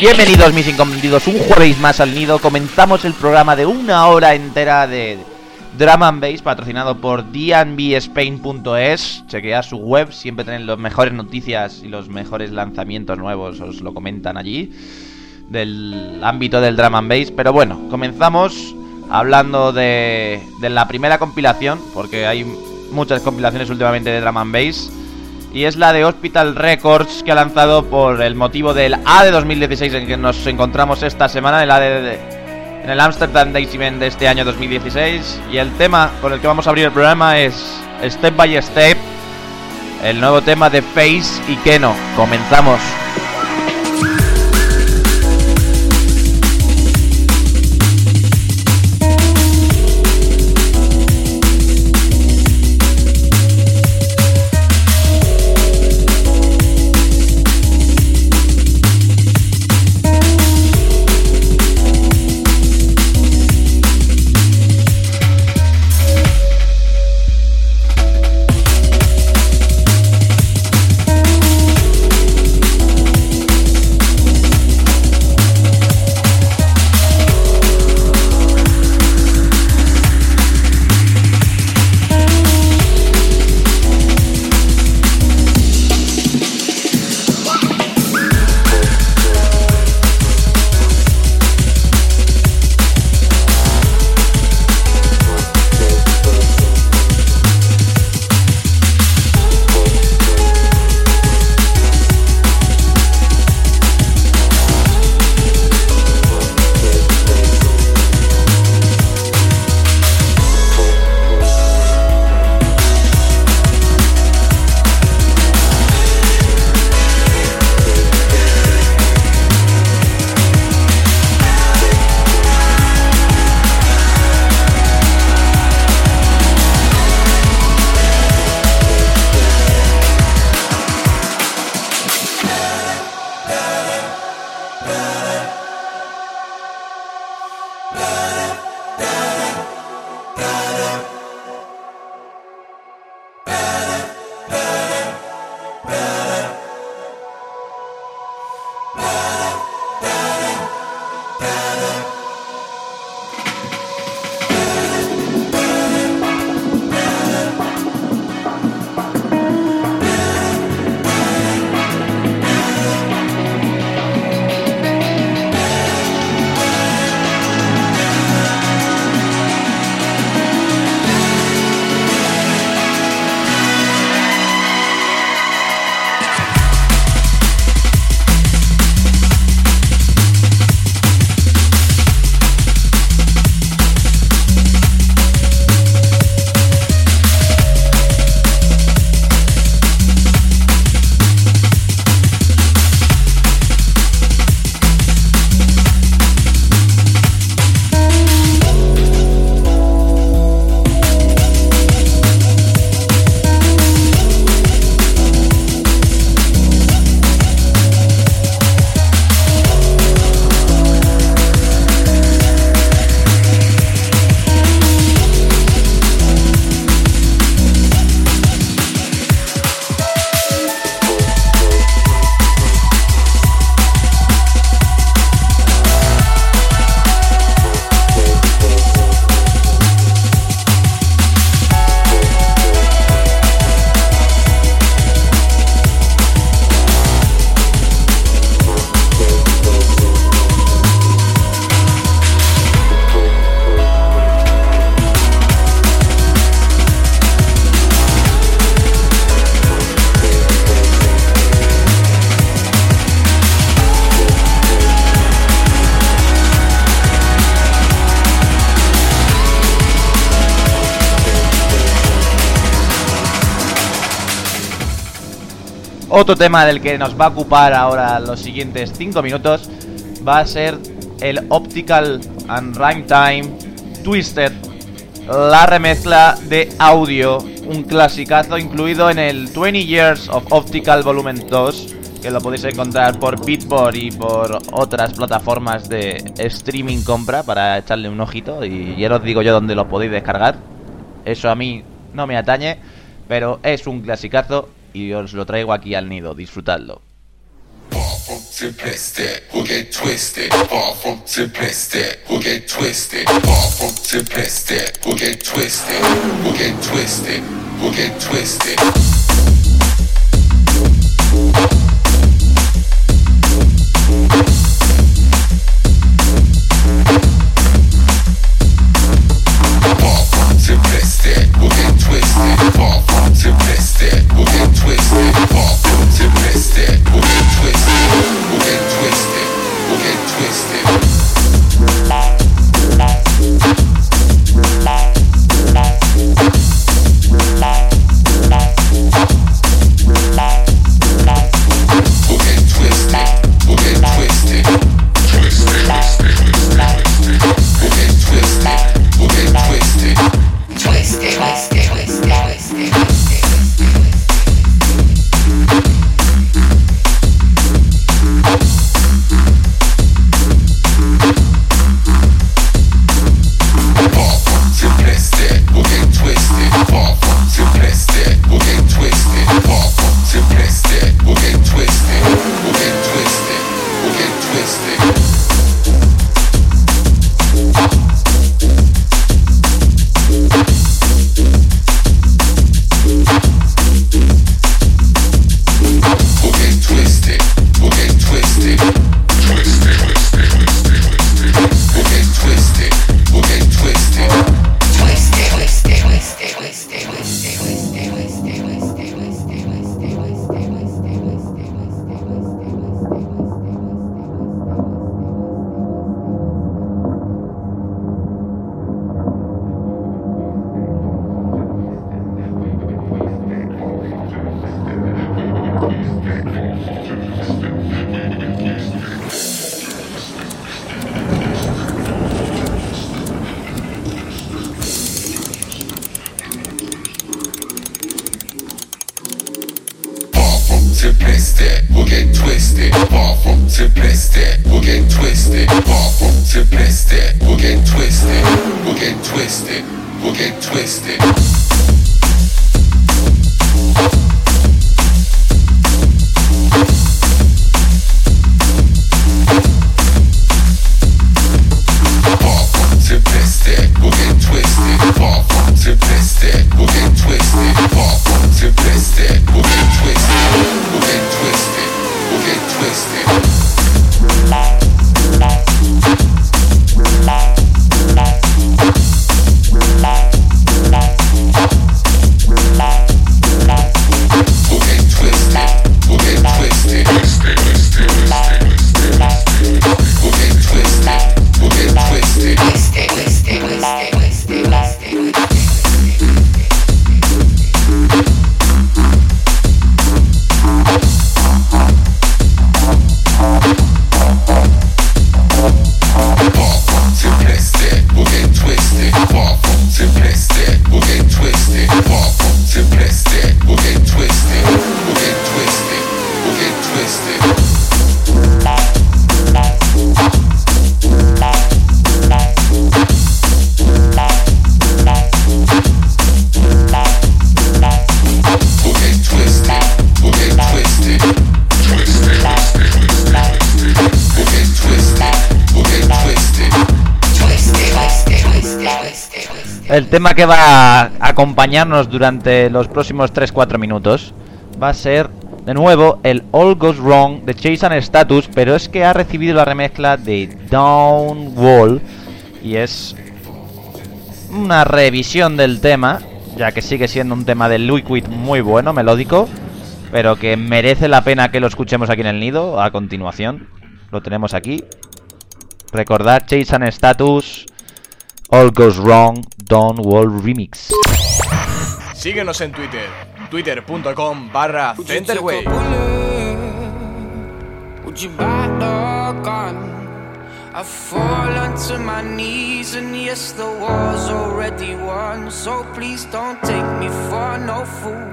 Bienvenidos mis incomprendidos, un jueves más al nido. Comenzamos el programa de una hora entera de Drum and patrocinado por dnbspain.es. Chequea su web, siempre tienen las mejores noticias y los mejores lanzamientos nuevos, os lo comentan allí del ámbito del Drum and Bass. Pero bueno, comenzamos hablando de, la primera compilación, porque hay muchas compilaciones últimamente de Drum and y es la de Hospital Records que ha lanzado por el motivo del A de 2016 en que nos encontramos esta semana, el en el Amsterdam Days Event de este año 2016 y el tema con el que vamos a abrir el programa es Step by Step, el nuevo tema de Face y Keno. Comenzamos. Otro tema del que nos va a ocupar ahora los siguientes 5 minutos va a ser el Optical and Rhyme Time Twisted, la remezcla de audio, un clasicazo incluido en el 20 Years of Optical Volumen 2, que lo podéis encontrar por Beatport y por otras plataformas de streaming compra para echarle un ojito y ya os digo yo dónde lo podéis descargar. Eso a mí no me atañe, pero es un clasicazo y os lo traigo aquí al nido, disfrutadlo. We'll get twisted. We'll get twisted. We'll get twisted, tema que va a acompañarnos durante los próximos 3-4 minutos va a ser de nuevo el All Goes Wrong de Chase and Status, pero es que ha recibido la remezcla de Downwall y es una revisión del tema, ya que sigue siendo un tema de Liquid muy bueno, melódico, pero que merece la pena que lo escuchemos aquí en el nido a continuación. Lo tenemos aquí. Recordad Chase and Status All Goes Wrong Don't Wall Remix. Síguenos en Twitter, twitter.com barra Would you take a centerwave. bullet? Would you buy a gun? I fall onto my knees, and yes, the war's already won. So please don't take me for no fool.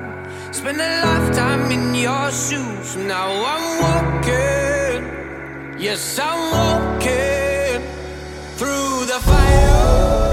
Spend a lifetime in your shoes. Now I'm walking, yes, I'm walking through the fire.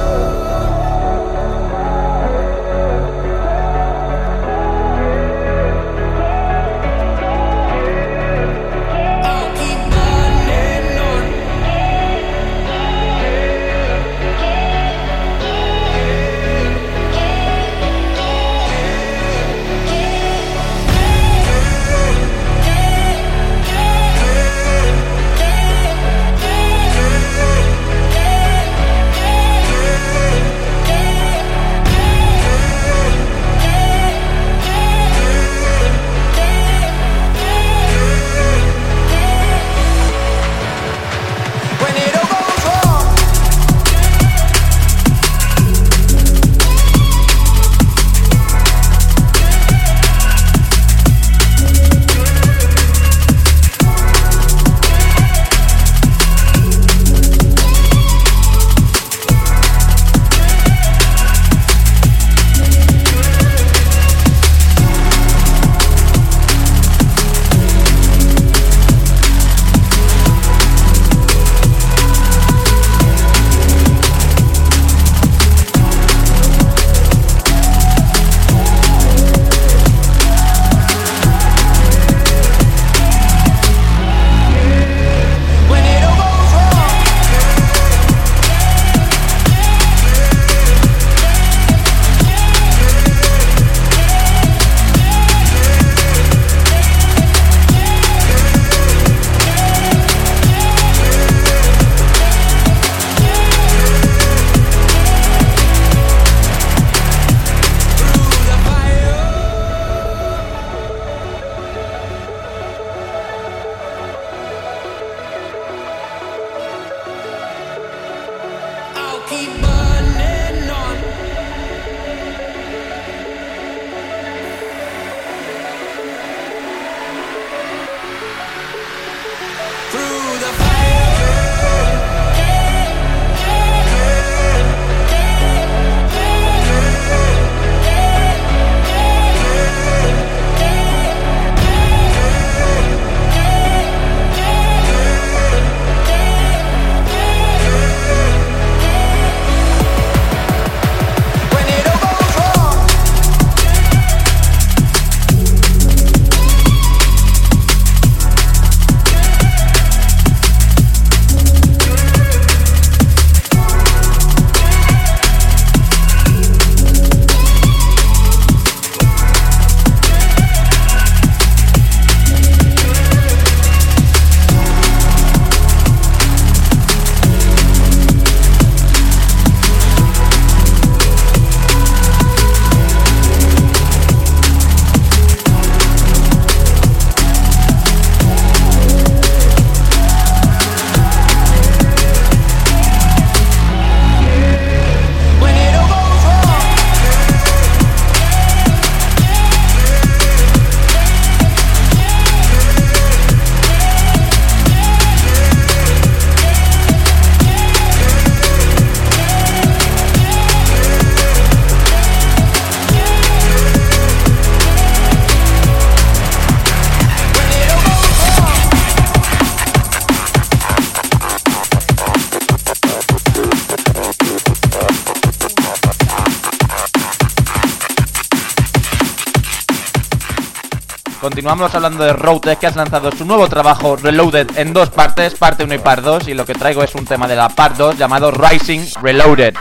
Continuamos hablando de Routed que has lanzado su nuevo trabajo Reloaded en dos partes, parte 1 y parte 2 y lo que traigo es un tema de la parte 2 llamado Rising Reloaded.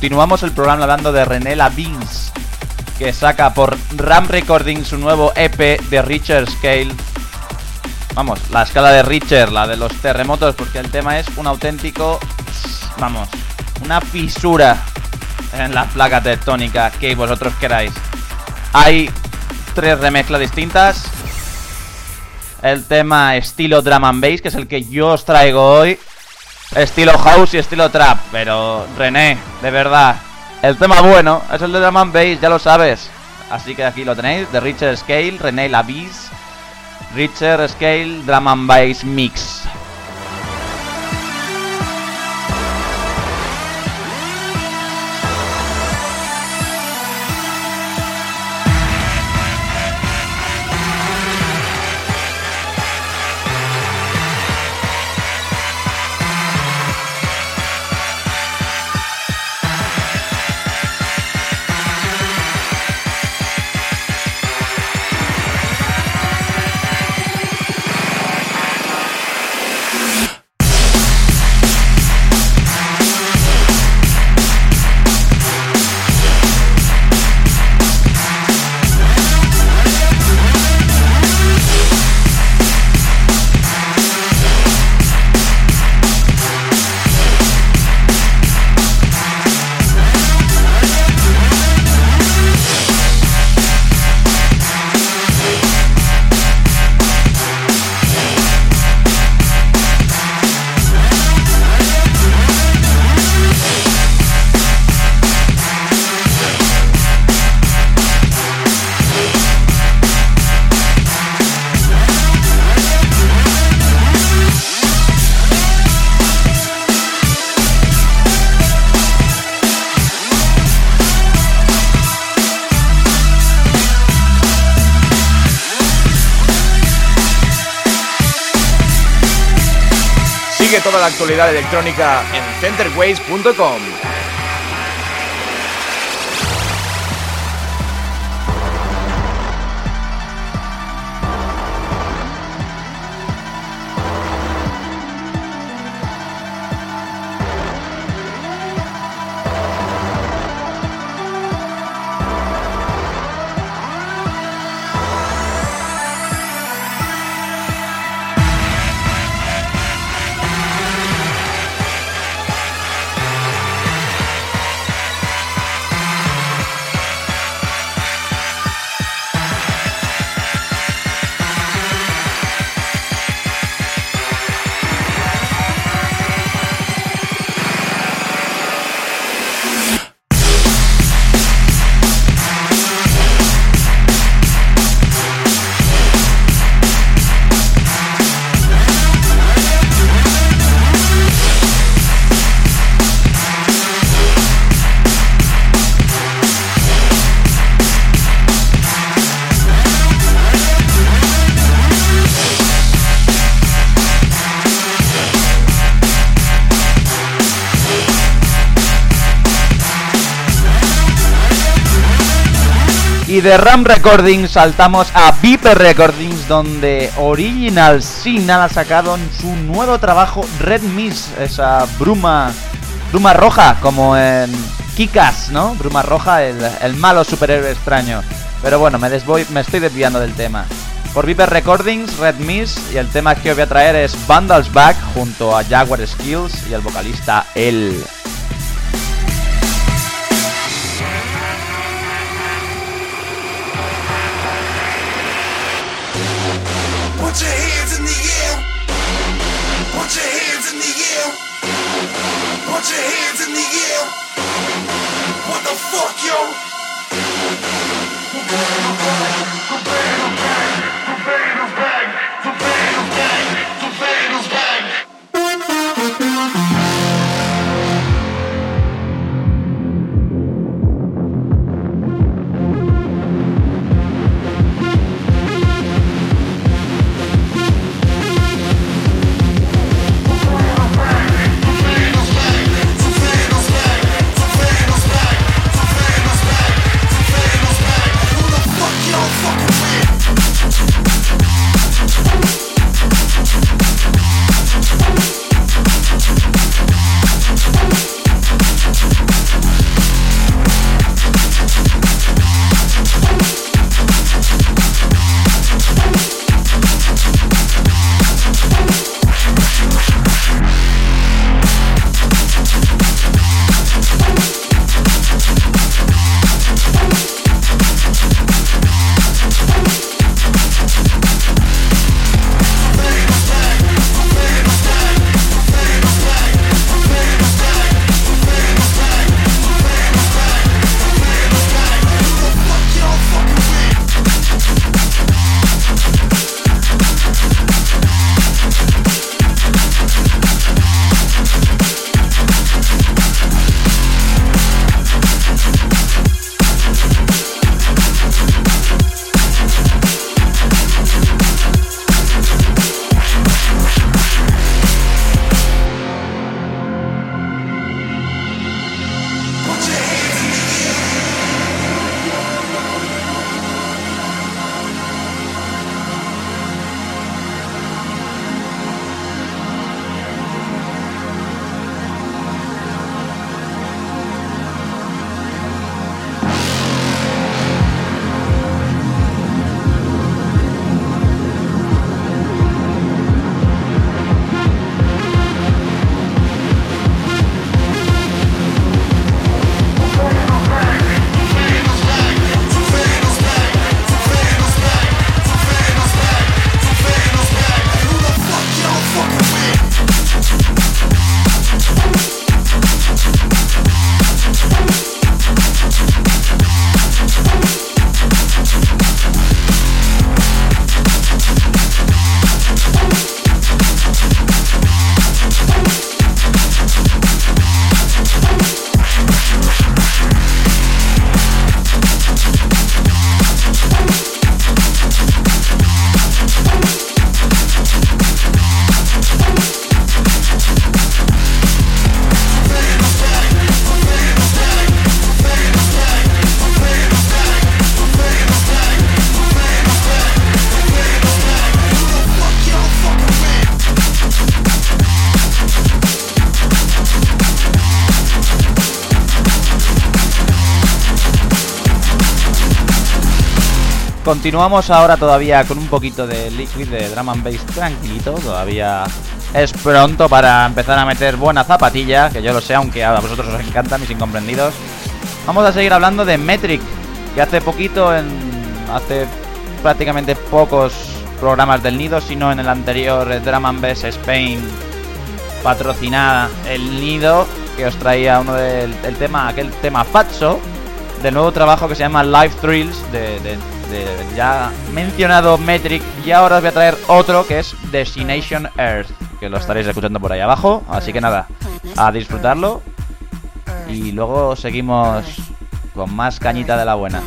Continuamos el programa hablando de René Lavins, que saca por Ram Recording su nuevo EP de Richer Scale. Vamos, la escala de Richer, la de los terremotos, porque el tema es un auténtico, vamos, una fisura en la placa tectónica que vosotros queráis. Hay tres remezclas distintas. El tema estilo drum and bass, que es el que yo os traigo hoy. Estilo house y estilo trap. Pero René, de verdad, el tema bueno es el de drum and bass, ya lo sabes. Así que aquí lo tenéis, de Richard Scale, René Lavis. Richard Scale Drum and Bass Mix. Sigue toda la actualidad electrónica en centerways.com. De Ram Recordings saltamos a Viper Recordings, donde Original Sin ha sacado en su nuevo trabajo Red Mist, esa bruma, bruma roja, como en Kikas, ¿no? Bruma roja, el, el malo superhéroe extraño. Pero bueno, me, desvoy, me estoy desviando del tema. Por Viper Recordings, Red Mist, y el tema que os voy a traer es Vandals Back junto a Jaguar Skills y el vocalista El. Put your hands in the air. Put your hands in the air. Put your hands in the air. What the fuck, yo? Continuamos ahora todavía con un poquito de liquid de drum and bass tranquilito. Todavía es pronto para empezar a meter buena zapatilla, que yo lo sé, aunque a vosotros os encanta, mis incomprendidos. Vamos a seguir hablando de Metric, que hace poquito, en, hace prácticamente pocos programas del Nido, sino en el anterior eh, Drum and Bass Spain patrocinada el Nido, que os traía uno del el tema, aquel tema Fatso, del nuevo trabajo que se llama Live Thrills, de, de- ya mencionado Metric, y ahora os voy a traer otro que es Destination Earth, que lo estaréis escuchando por ahí abajo, así que nada, a disfrutarlo, y luego seguimos con más cañita de la buena.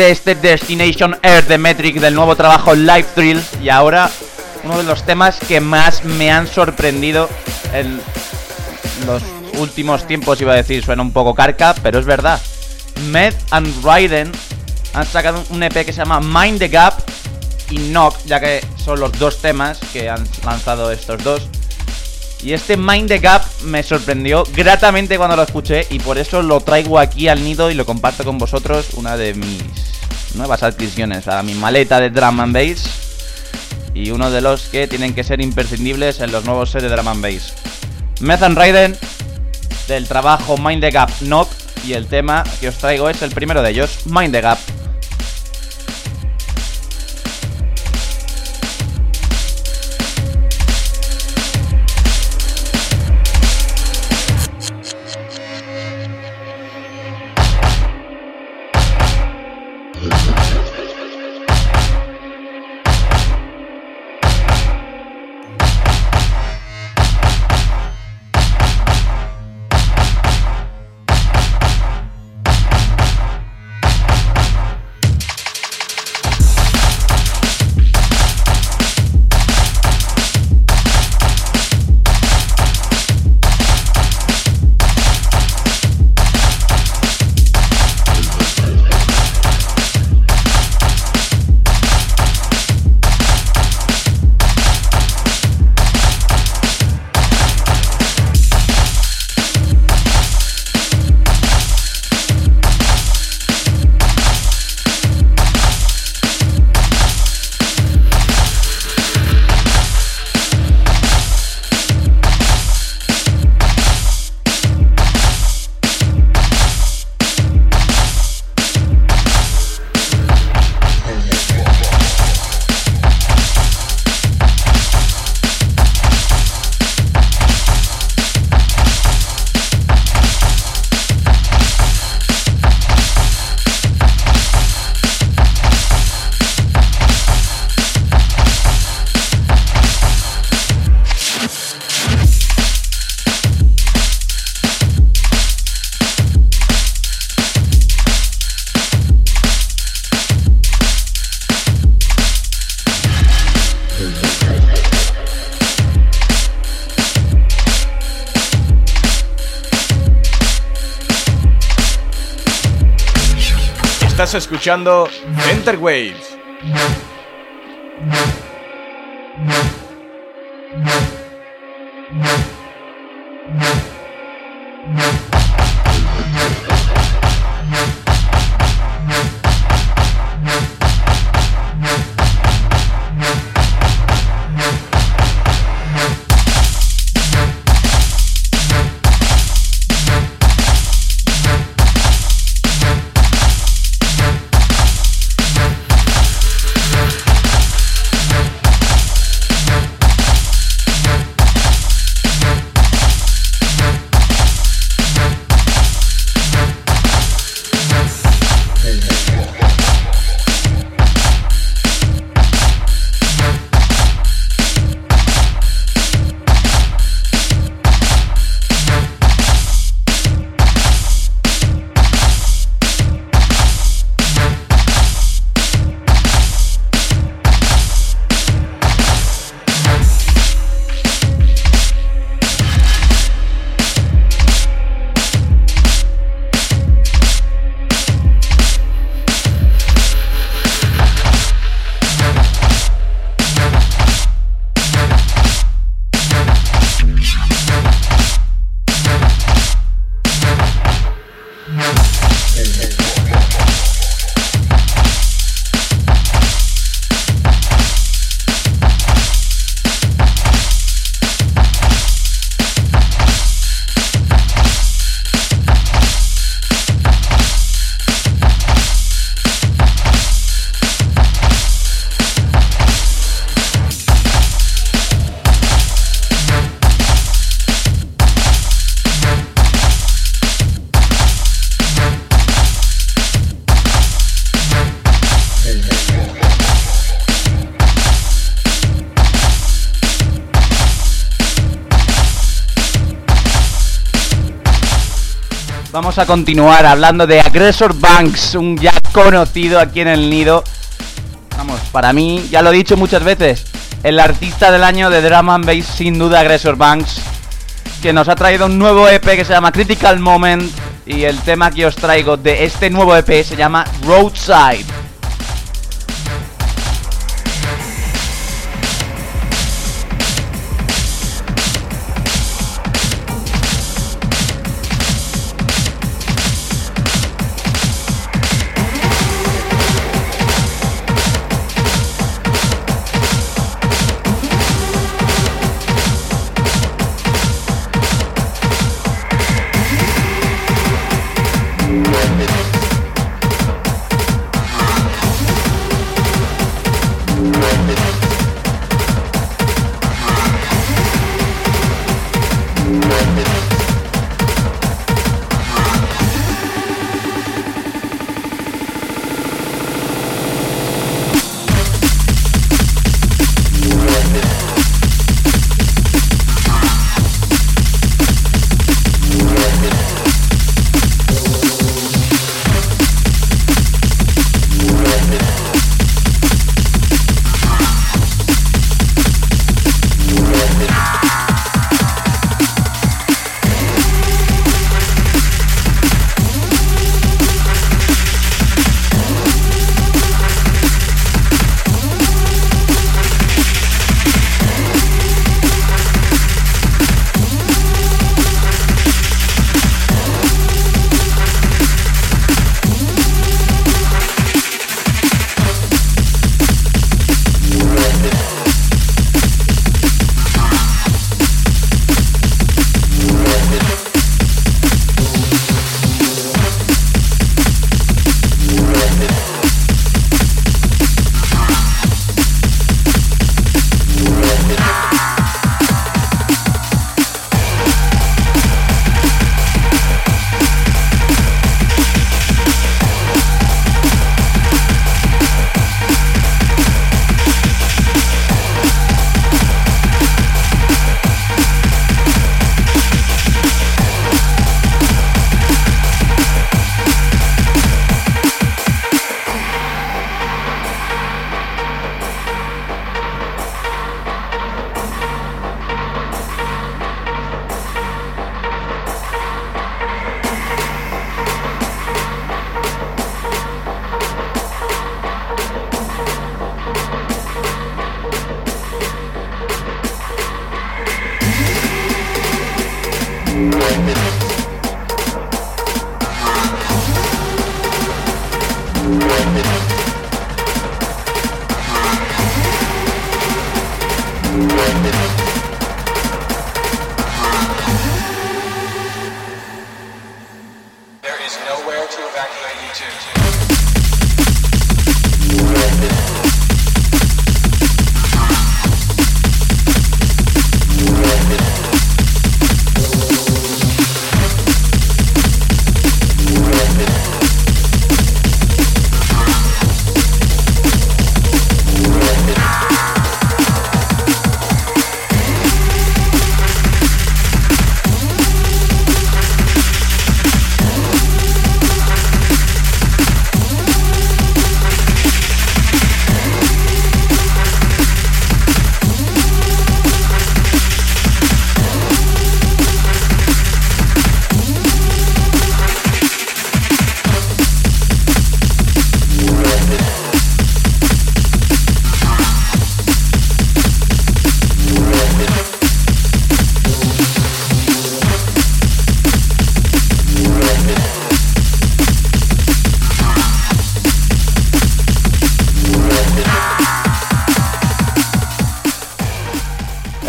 Este Destination Earth de Metric del nuevo trabajo Live Thrill y ahora uno de los temas que más me han sorprendido en los últimos tiempos, iba a decir, suena un poco carca, pero es verdad. Med and Raiden han sacado un EP que se llama Mind the Gap y Knock, ya que son los dos temas que han lanzado estos dos. Y este Mind the Gap me sorprendió gratamente cuando lo escuché y por eso lo traigo aquí al nido y lo comparto con vosotros, una de mis nuevas adquisiciones a mi maleta de drum and bass y uno de los que tienen que ser imprescindibles en los nuevos sets de drum and bass. Meth and Raiden del trabajo Mind the Gap Knock y el tema que os traigo es el primero de ellos, Mind the Gap. Estás escuchando Center Waves. Vamos a continuar hablando de Aggressor Banks, un ya conocido aquí en el nido. Vamos, para mí, ya lo he dicho muchas veces, el artista del año de Drum and Bass sin duda Aggressor Banks, que nos ha traído un nuevo EP que se llama Critical Moment y el tema que os traigo de este nuevo EP se llama Roadside.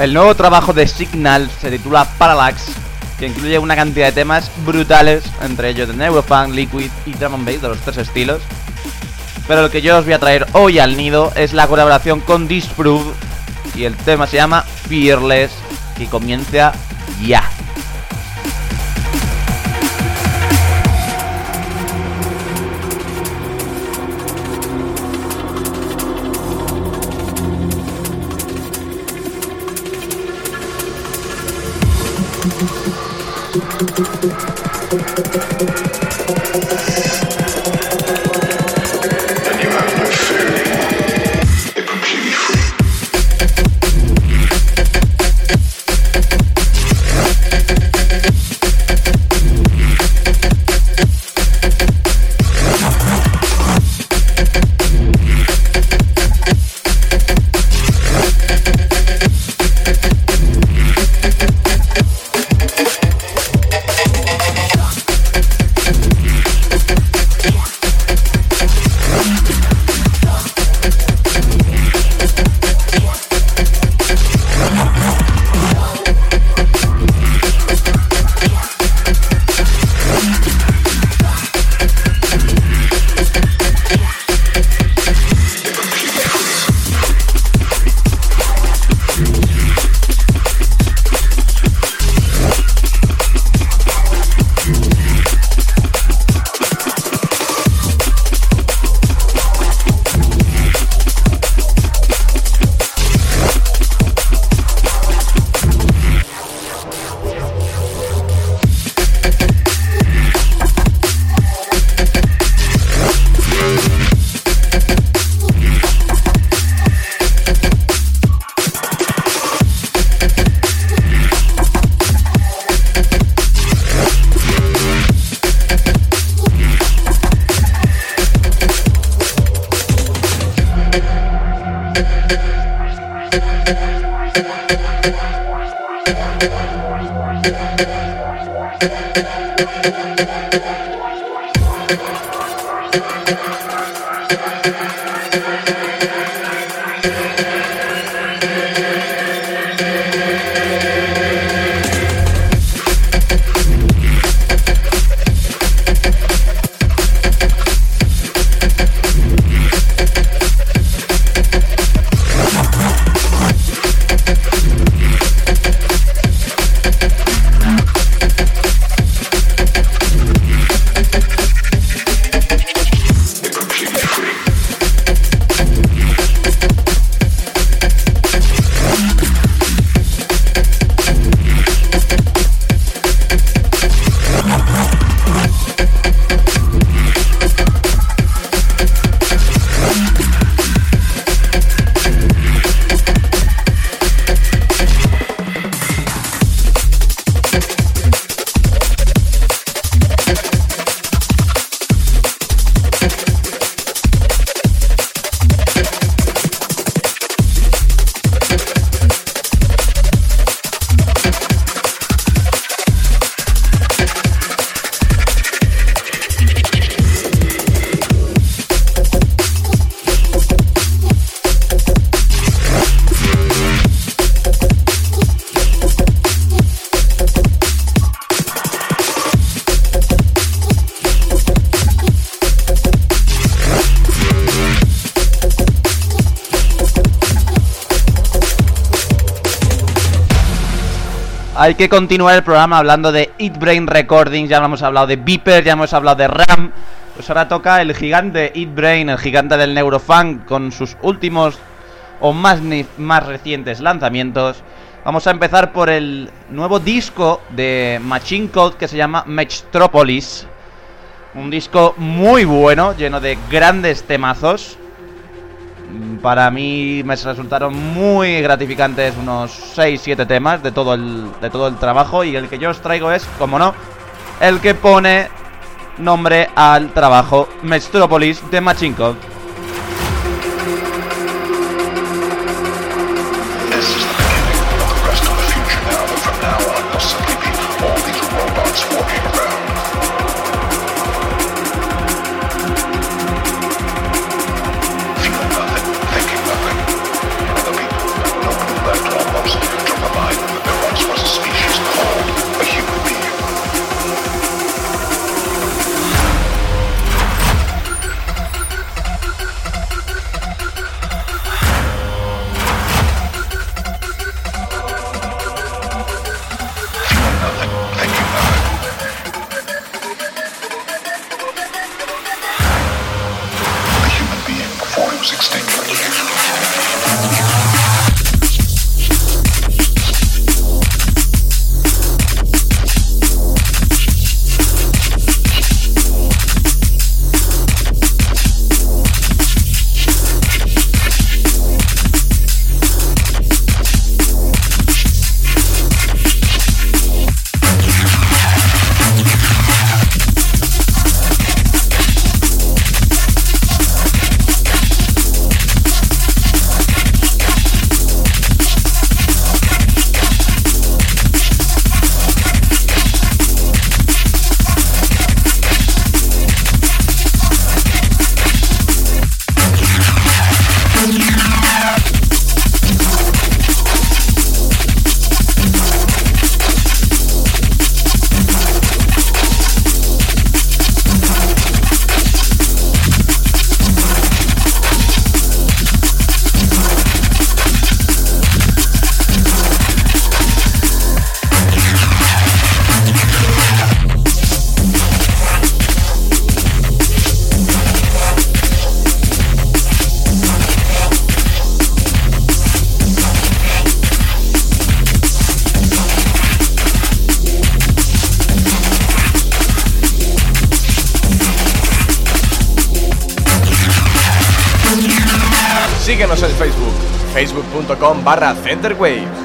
El nuevo trabajo de Signal se titula Parallax, que incluye una cantidad de temas brutales, entre ellos de Neurofunk, Liquid y Drum and de los tres estilos. Pero el que yo os voy a traer hoy al nido es la colaboración con Disprove y el tema se llama Fearless, que comienza ya. Hay que continuar el programa hablando de Eat Brain Recordings, ya hemos hablado de Beeper, ya hemos hablado de RAM. Pues ahora toca el gigante Eat Brain, el gigante del neurofunk, con sus últimos o más, más recientes lanzamientos. Vamos a empezar por el nuevo disco de Machine Code que se llama Mechtropolis. Un disco muy bueno, lleno de grandes temazos. Para mí me resultaron muy gratificantes unos 6-7 temas de todo, el, de todo el trabajo y el que yo os traigo es, como no, el que pone nombre al trabajo Metropolis de Machine Síguenos en Facebook, facebook.com barra centerwaves.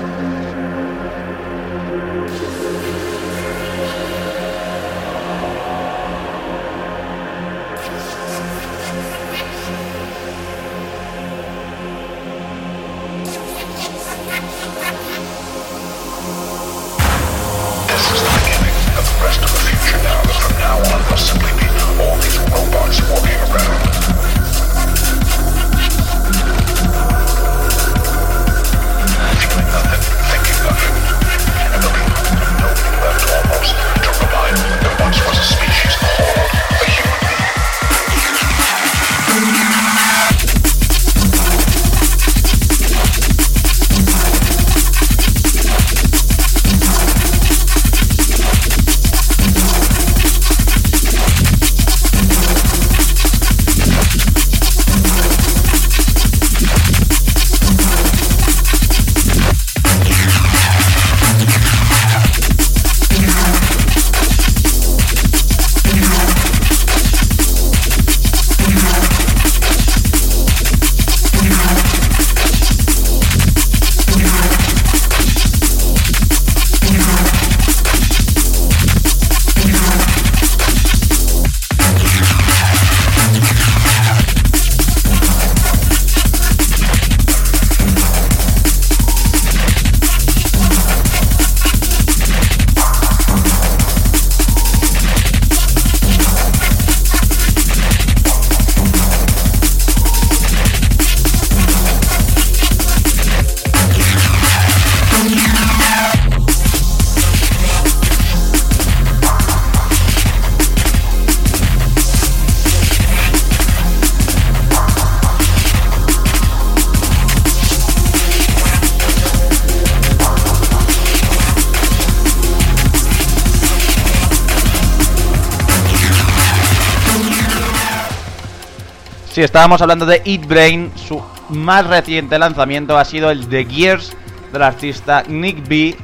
Sí, estábamos hablando de Eat Brain. Su más reciente lanzamiento ha sido el de Gears del artista Nick B.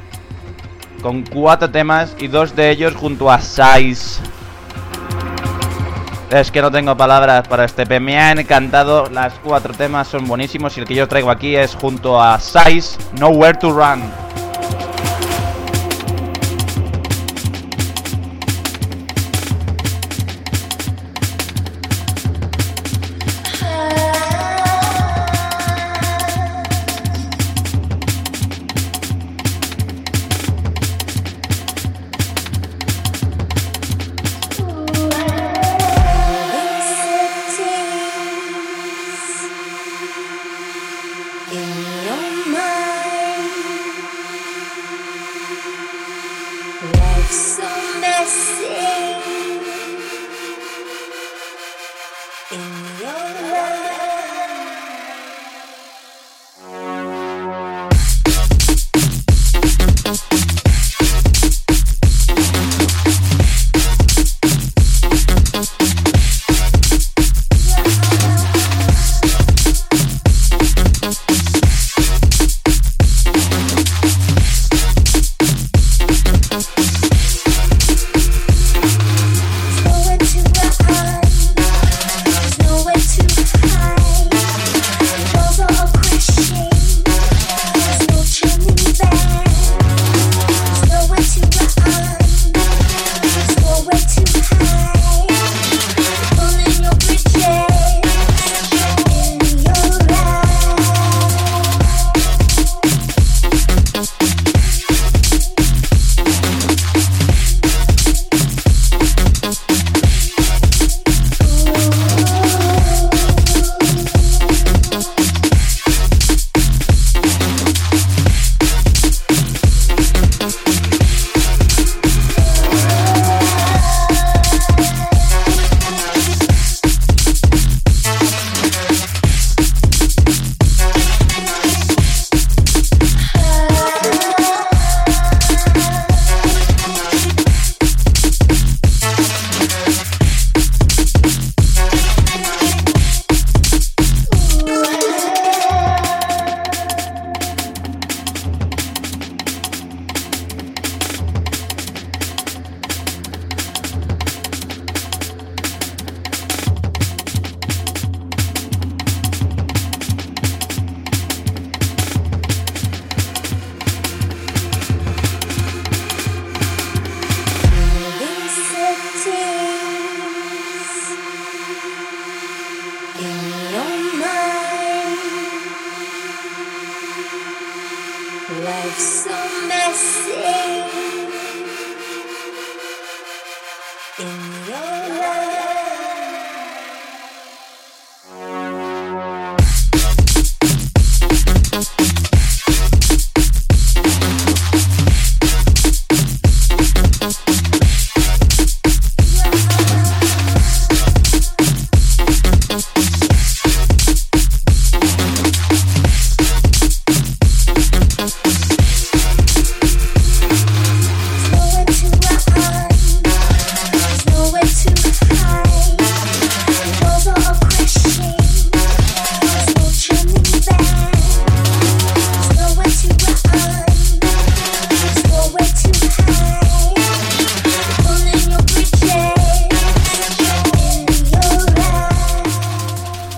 Con cuatro temas y dos de ellos junto a Size. Es que no tengo palabras para este EP. Me han encantado. Las cuatro temas son buenísimos. Y el que yo traigo aquí es junto a Size, Nowhere to Run.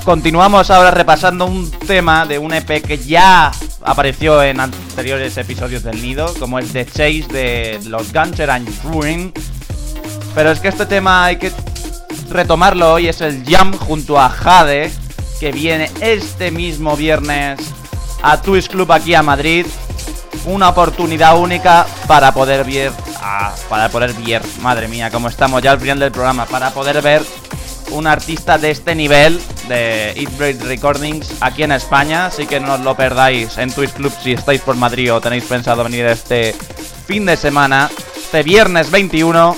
Continuamos ahora repasando un tema de un EP que ya apareció en anteriores episodios del Nido, como el de Chase de los Gunter and Ruin. Pero es que este tema hay que retomarlo hoy, es el Jam junto a Jade, que viene este mismo viernes a Twist Club aquí a Madrid. Una oportunidad única para poder ver, ah, para poder ver, madre mía, como estamos ya al final del programa, para poder ver un artista de este nivel de Eat Recordings aquí en España, así que no os lo perdáis en Twitch Club si estáis por Madrid o tenéis pensado venir este fin de semana, este viernes 21,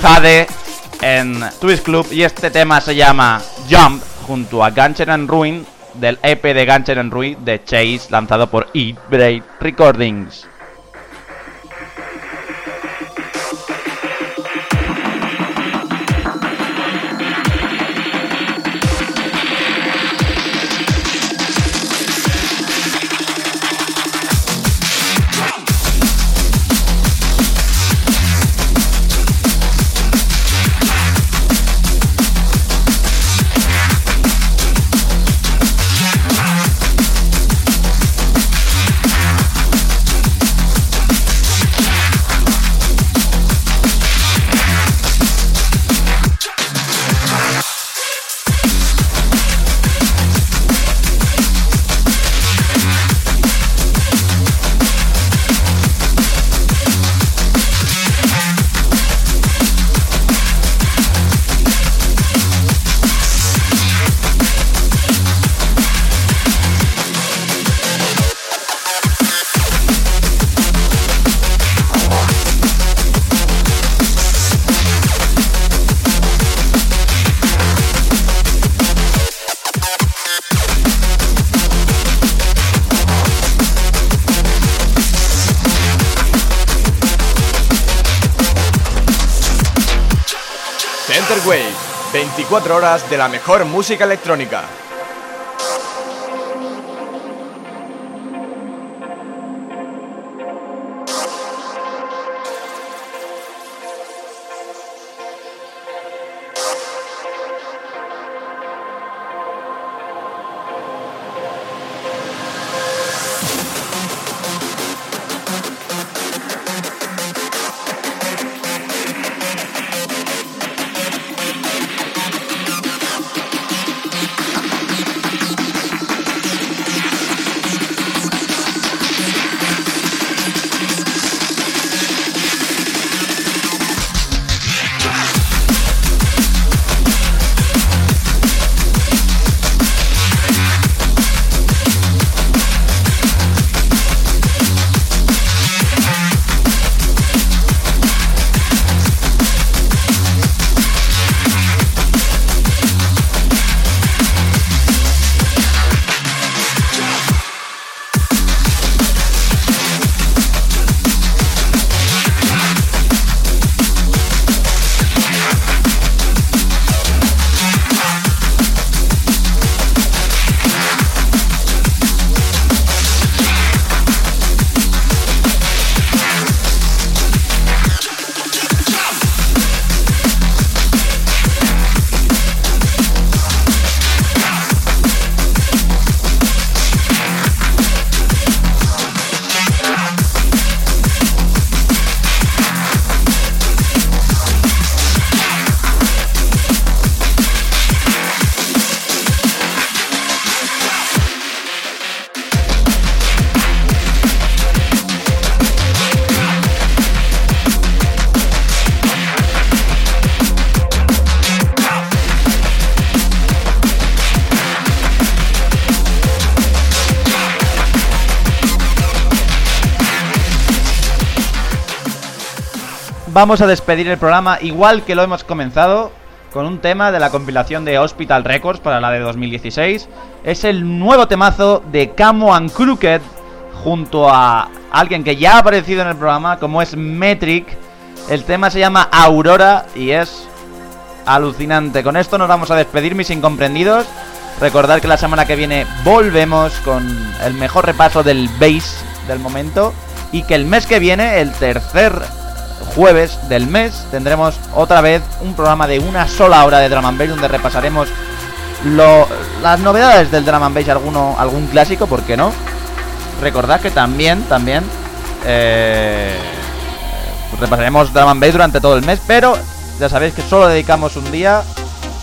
Jade en Twitch Club y este tema se llama Jump junto a Gancher and Ruin del EP de Gancher and Ruin de Chase lanzado por Eat Recordings. 24 horas de la mejor música electrónica. Vamos a despedir el programa igual que lo hemos comenzado con un tema de la compilación de Hospital Records para la de 2016. Es el nuevo temazo de Camo and Crooked junto a alguien que ya ha aparecido en el programa como es Metric. El tema se llama Aurora y es alucinante. Con esto nos vamos a despedir, mis incomprendidos. Recordad que la semana que viene volvemos con el mejor repaso del bass del momento. Y que el mes que viene, el tercer jueves del mes, tendremos otra vez un programa de una sola hora de Drum and donde repasaremos lo- las novedades del Drum and alguno, algún clásico, ¿por qué no? Recordad que también, también, eh, repasaremos Drum and durante todo el mes, pero ya sabéis que solo dedicamos un día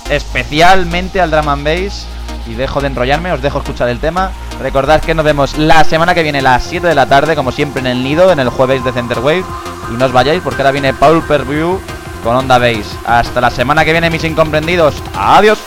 especialmente al Drum and Bass y dejo de enrollarme, os dejo escuchar el tema. Recordad que nos vemos la semana que viene a las 7 de la tarde, como siempre en el nido, en el jueves de Center Wave. Y no os vayáis porque ahora viene Paul Perview con Onda Bass. Hasta la semana que viene, mis incomprendidos. Adiós.